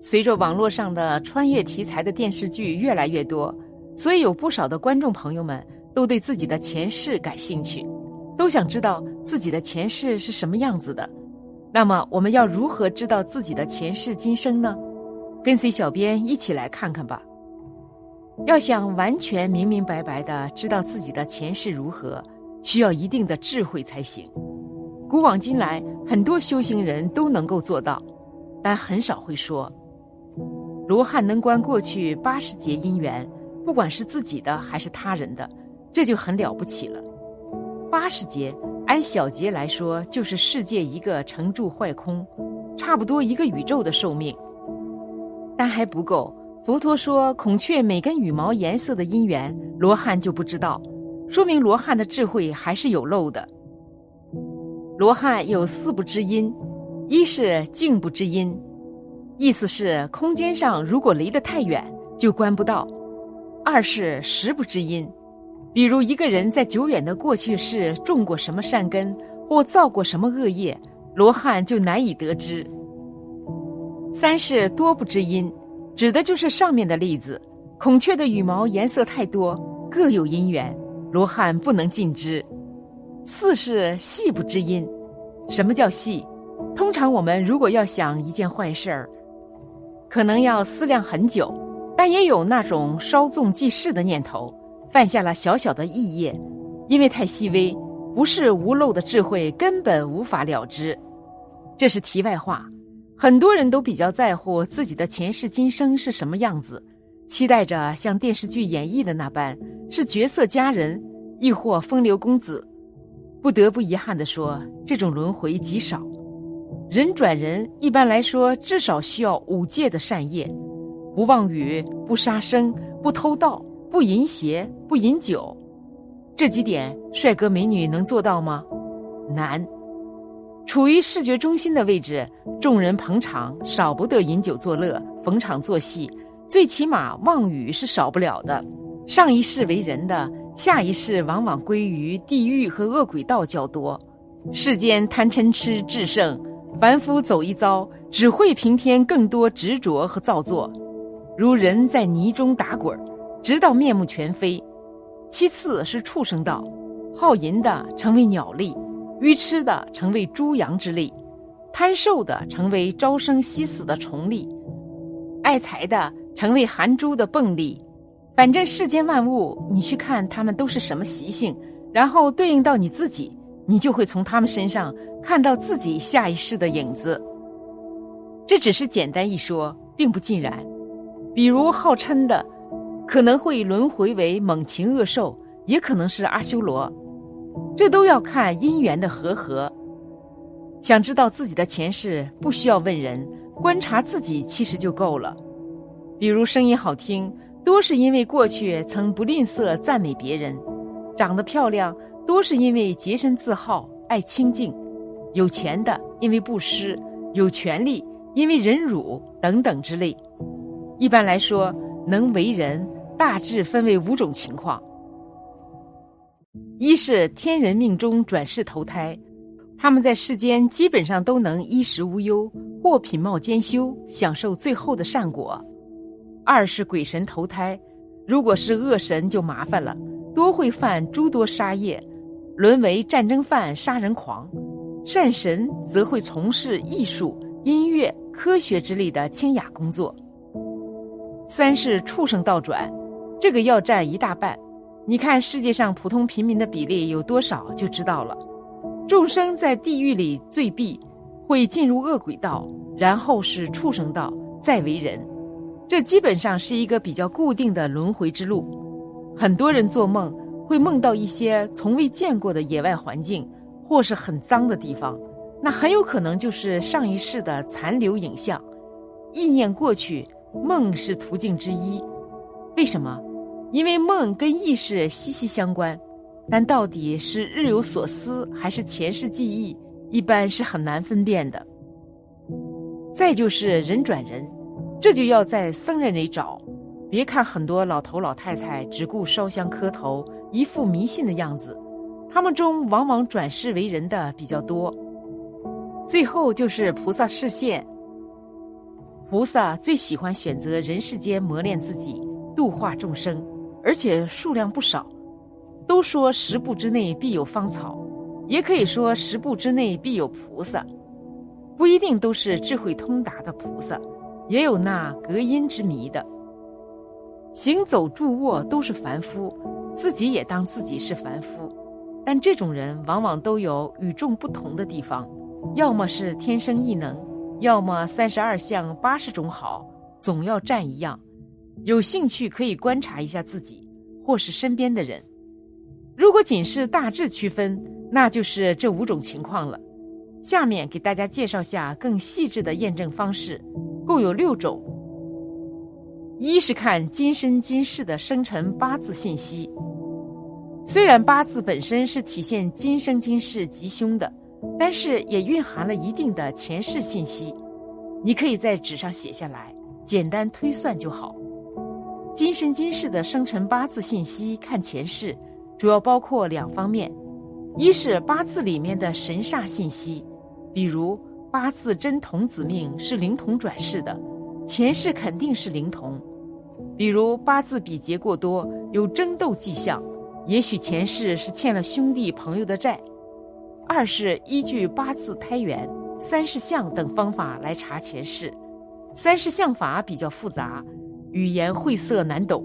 随着网络上的穿越题材的电视剧越来越多，所以有不少的观众朋友们都对自己的前世感兴趣，都想知道自己的前世是什么样子的。那么，我们要如何知道自己的前世今生呢？跟随小编一起来看看吧。要想完全明明白白的知道自己的前世如何，需要一定的智慧才行。古往今来，很多修行人都能够做到，但很少会说。罗汉能观过去八十劫因缘，不管是自己的还是他人的，这就很了不起了。八十劫按小劫来说，就是世界一个成住坏空，差不多一个宇宙的寿命。但还不够。佛陀说，孔雀每根羽毛颜色的因缘，罗汉就不知道，说明罗汉的智慧还是有漏的。罗汉有四不知因，一是静不知因。意思是，空间上如果离得太远，就观不到；二是时不知因，比如一个人在久远的过去世种过什么善根，或造过什么恶业，罗汉就难以得知；三是多不知因，指的就是上面的例子，孔雀的羽毛颜色太多，各有因缘，罗汉不能尽知；四是细不知因，什么叫细？通常我们如果要想一件坏事儿。可能要思量很久，但也有那种稍纵即逝的念头，犯下了小小的异业，因为太细微，不是无漏的智慧根本无法了知。这是题外话。很多人都比较在乎自己的前世今生是什么样子，期待着像电视剧演绎的那般是绝色佳人，亦或风流公子。不得不遗憾地说，这种轮回极少。人转人，一般来说至少需要五戒的善业：不妄语、不杀生、不偷盗、不淫邪、不饮酒。这几点，帅哥美女能做到吗？难。处于视觉中心的位置，众人捧场，少不得饮酒作乐、逢场作戏。最起码妄语是少不了的。上一世为人的，下一世往往归于地狱和恶鬼道较多。世间贪嗔痴至盛。凡夫走一遭，只会平添更多执着和造作，如人在泥中打滚儿，直到面目全非。其次是畜生道，好淫的成为鸟类，愚痴的成为猪羊之类，贪瘦的成为朝生夕死的虫类，爱财的成为含珠的蚌类。反正世间万物，你去看他们都是什么习性，然后对应到你自己。你就会从他们身上看到自己下一世的影子。这只是简单一说，并不尽然。比如好嗔的，可能会轮回为猛禽恶兽，也可能是阿修罗。这都要看因缘的和合。想知道自己的前世，不需要问人，观察自己其实就够了。比如声音好听，多是因为过去曾不吝啬赞美别人；长得漂亮。多是因为洁身自好、爱清净，有钱的因为布施，有权利因为忍辱等等之类。一般来说，能为人大致分为五种情况：一是天人命中转世投胎，他们在世间基本上都能衣食无忧，或品貌兼修，享受最后的善果；二是鬼神投胎，如果是恶神就麻烦了，多会犯诸多杀业。沦为战争犯、杀人狂，善神则会从事艺术、音乐、科学之类的清雅工作。三是畜生倒转，这个要占一大半。你看世界上普通平民的比例有多少，就知道了。众生在地狱里罪毙，会进入恶鬼道，然后是畜生道，再为人。这基本上是一个比较固定的轮回之路。很多人做梦。会梦到一些从未见过的野外环境，或是很脏的地方，那很有可能就是上一世的残留影像。意念过去，梦是途径之一。为什么？因为梦跟意识息息相关，但到底是日有所思还是前世记忆，一般是很难分辨的。再就是人转人，这就要在僧人里找。别看很多老头老太太只顾烧香磕头。一副迷信的样子，他们中往往转世为人的比较多。最后就是菩萨示现，菩萨最喜欢选择人世间磨练自己、度化众生，而且数量不少。都说十步之内必有芳草，也可以说十步之内必有菩萨，不一定都是智慧通达的菩萨，也有那隔音之谜的。行走住卧都是凡夫，自己也当自己是凡夫，但这种人往往都有与众不同的地方，要么是天生异能。要么三十二相八十种好，总要占一样。有兴趣可以观察一下自己，或是身边的人。如果仅是大致区分，那就是这五种情况了。下面给大家介绍下更细致的验证方式，共有六种。一是看今生今世的生辰八字信息，虽然八字本身是体现今生今世吉凶的。但是也蕴含了一定的前世信息，你可以在纸上写下来，简单推算就好。今生今世的生辰八字信息看前世，主要包括两方面：一是八字里面的神煞信息，比如八字真童子命是灵童转世的，前世肯定是灵童；比如八字比劫过多，有争斗迹象，也许前世是欠了兄弟朋友的债。二是依据八字胎元、三世相等方法来查前世，三世相法比较复杂，语言晦涩难懂，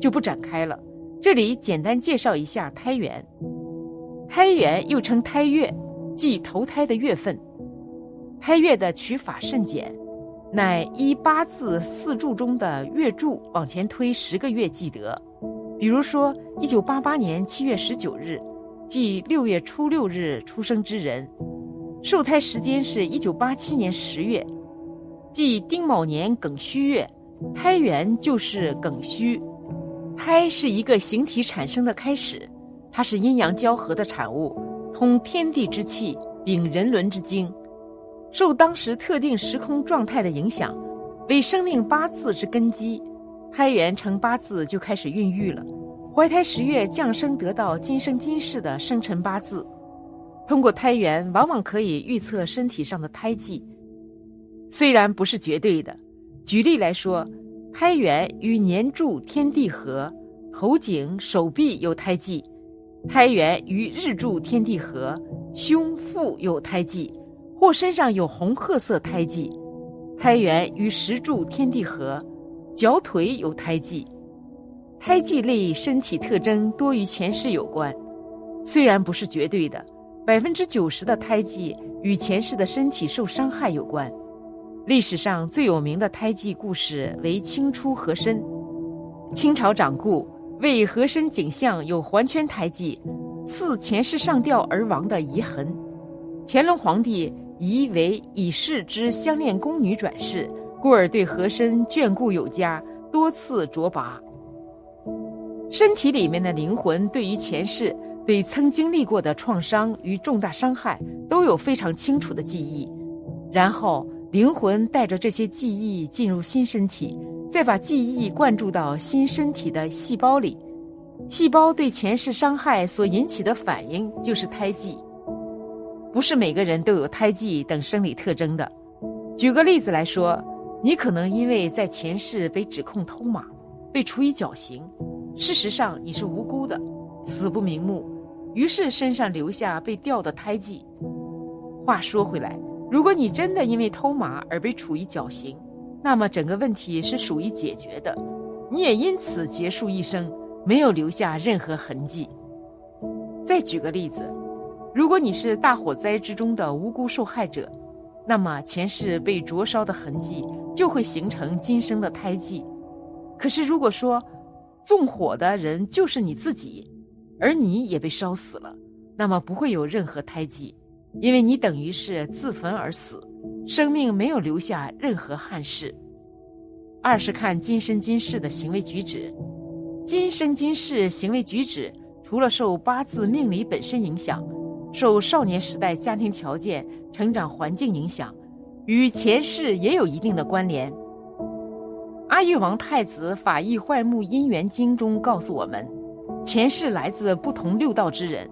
就不展开了。这里简单介绍一下胎元。胎元又称胎月，即投胎的月份。胎月的取法甚简，乃依八字四柱中的月柱往前推十个月即得。比如说，一九八八年七月十九日。即六月初六日出生之人，受胎时间是一九八七年十月，即丁卯年庚戌月，胎元就是庚戌。胎是一个形体产生的开始，它是阴阳交合的产物，通天地之气，秉人伦之精，受当时特定时空状态的影响，为生命八字之根基。胎元成八字就开始孕育了。怀胎十月降生，得到今生今世的生辰八字。通过胎元，往往可以预测身体上的胎记，虽然不是绝对的。举例来说，胎元与年柱天地合，头颈、手臂有胎记；胎元与日柱天地合，胸腹有胎记，或身上有红褐色胎记；胎源与石柱天地合，脚腿有胎记。胎记类身体特征多与前世有关，虽然不是绝对的，百分之九十的胎记与前世的身体受伤害有关。历史上最有名的胎记故事为清初和珅。清朝掌故为和珅颈项有环圈胎记，似前世上吊而亡的遗痕。乾隆皇帝疑为已逝之相恋宫女转世，故而对和珅眷顾有加，多次擢拔。身体里面的灵魂对于前世、对曾经历过的创伤与重大伤害都有非常清楚的记忆，然后灵魂带着这些记忆进入新身体，再把记忆灌注到新身体的细胞里，细胞对前世伤害所引起的反应就是胎记。不是每个人都有胎记等生理特征的。举个例子来说，你可能因为在前世被指控偷马，被处以绞刑。事实上，你是无辜的，死不瞑目，于是身上留下被吊的胎记。话说回来，如果你真的因为偷马而被处以绞刑，那么整个问题是属于解决的，你也因此结束一生，没有留下任何痕迹。再举个例子，如果你是大火灾之中的无辜受害者，那么前世被灼烧的痕迹就会形成今生的胎记。可是如果说，纵火的人就是你自己，而你也被烧死了，那么不会有任何胎记，因为你等于是自焚而死，生命没有留下任何憾事。二是看今生今世的行为举止，今生今世行为举止除了受八字命理本身影响，受少年时代家庭条件、成长环境影响，与前世也有一定的关联。阿育王太子法义坏木因缘经中告诉我们，前世来自不同六道之人，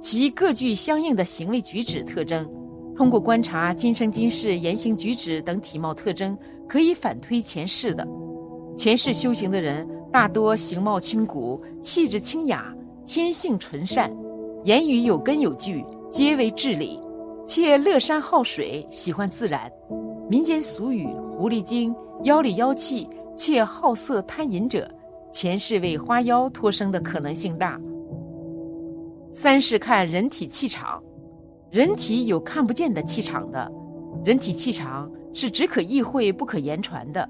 其各具相应的行为举止特征，通过观察今生今世言行举止等体貌特征，可以反推前世的。前世修行的人大多形貌清古，气质清雅，天性纯善，言语有根有据，皆为至理，且乐山好水，喜欢自然。民间俗语“狐狸精”“妖里妖气”，且好色贪淫者，前世为花妖托生的可能性大。三是看人体气场，人体有看不见的气场的，人体气场是只可意会不可言传的。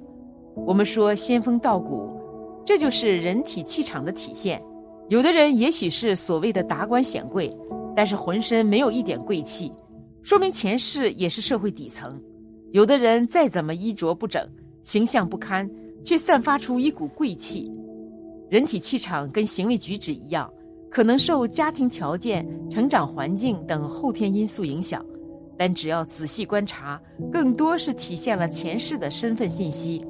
我们说仙风道骨，这就是人体气场的体现。有的人也许是所谓的达官显贵，但是浑身没有一点贵气，说明前世也是社会底层。有的人再怎么衣着不整，形象不堪，却散发出一股贵气。人体气场跟行为举止一样，可能受家庭条件、成长环境等后天因素影响，但只要仔细观察，更多是体现了前世的身份信息。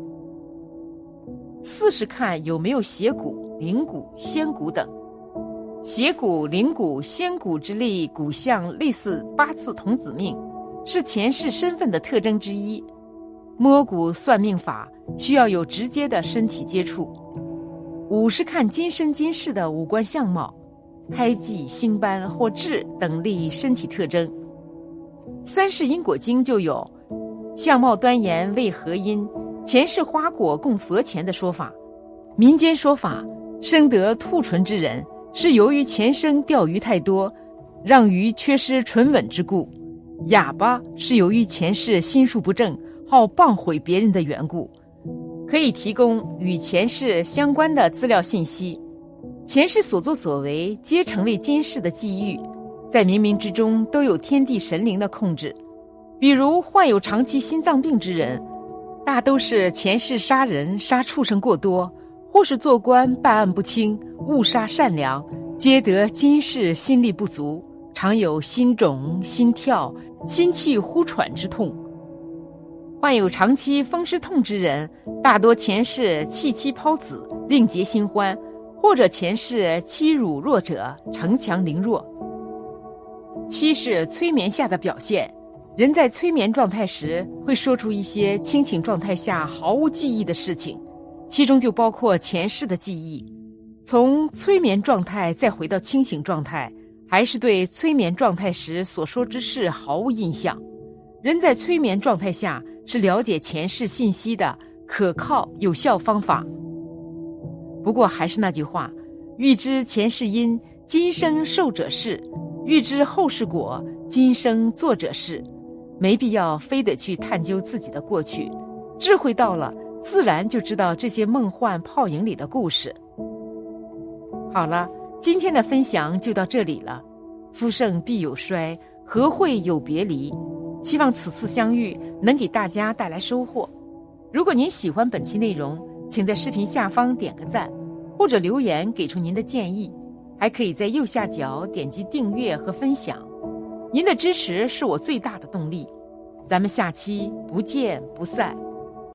四是看有没有邪骨、灵骨、仙骨等。邪骨、灵骨、仙骨之力骨相，类似八字童子命，是前世身份的特征之一。摸骨算命法需要有直接的身体接触。五是看今生今世的五官相貌，胎记、星斑或痣等类身体特征。三是因果经就有，相貌端严为何因？前世花果供佛前的说法，民间说法，生得兔唇之人是由于前生钓鱼太多，让鱼缺失唇吻之故；哑巴是由于前世心术不正，好谤毁别人的缘故。可以提供与前世相关的资料信息，前世所作所为皆成为今世的际遇，在冥冥之中都有天地神灵的控制。比如患有长期心脏病之人。大都是前世杀人、杀畜生过多，或是做官办案不清、误杀善良，皆得今世心力不足，常有心肿、心跳、心气呼喘之痛。患有长期风湿痛之人，大多前世弃妻抛子，另结新欢，或者前世欺辱弱者，逞强凌弱。七是催眠下的表现。人在催眠状态时，会说出一些清醒状态下毫无记忆的事情，其中就包括前世的记忆。从催眠状态再回到清醒状态，还是对催眠状态时所说之事毫无印象。人在催眠状态下是了解前世信息的可靠有效方法。不过还是那句话，欲知前世因，今生受者是；欲知后世果，今生作者是。没必要非得去探究自己的过去，智慧到了，自然就知道这些梦幻泡影里的故事。好了，今天的分享就到这里了。夫盛必有衰，何会有别离？希望此次相遇能给大家带来收获。如果您喜欢本期内容，请在视频下方点个赞，或者留言给出您的建议，还可以在右下角点击订阅和分享。您的支持是我最大的动力，咱们下期不见不散。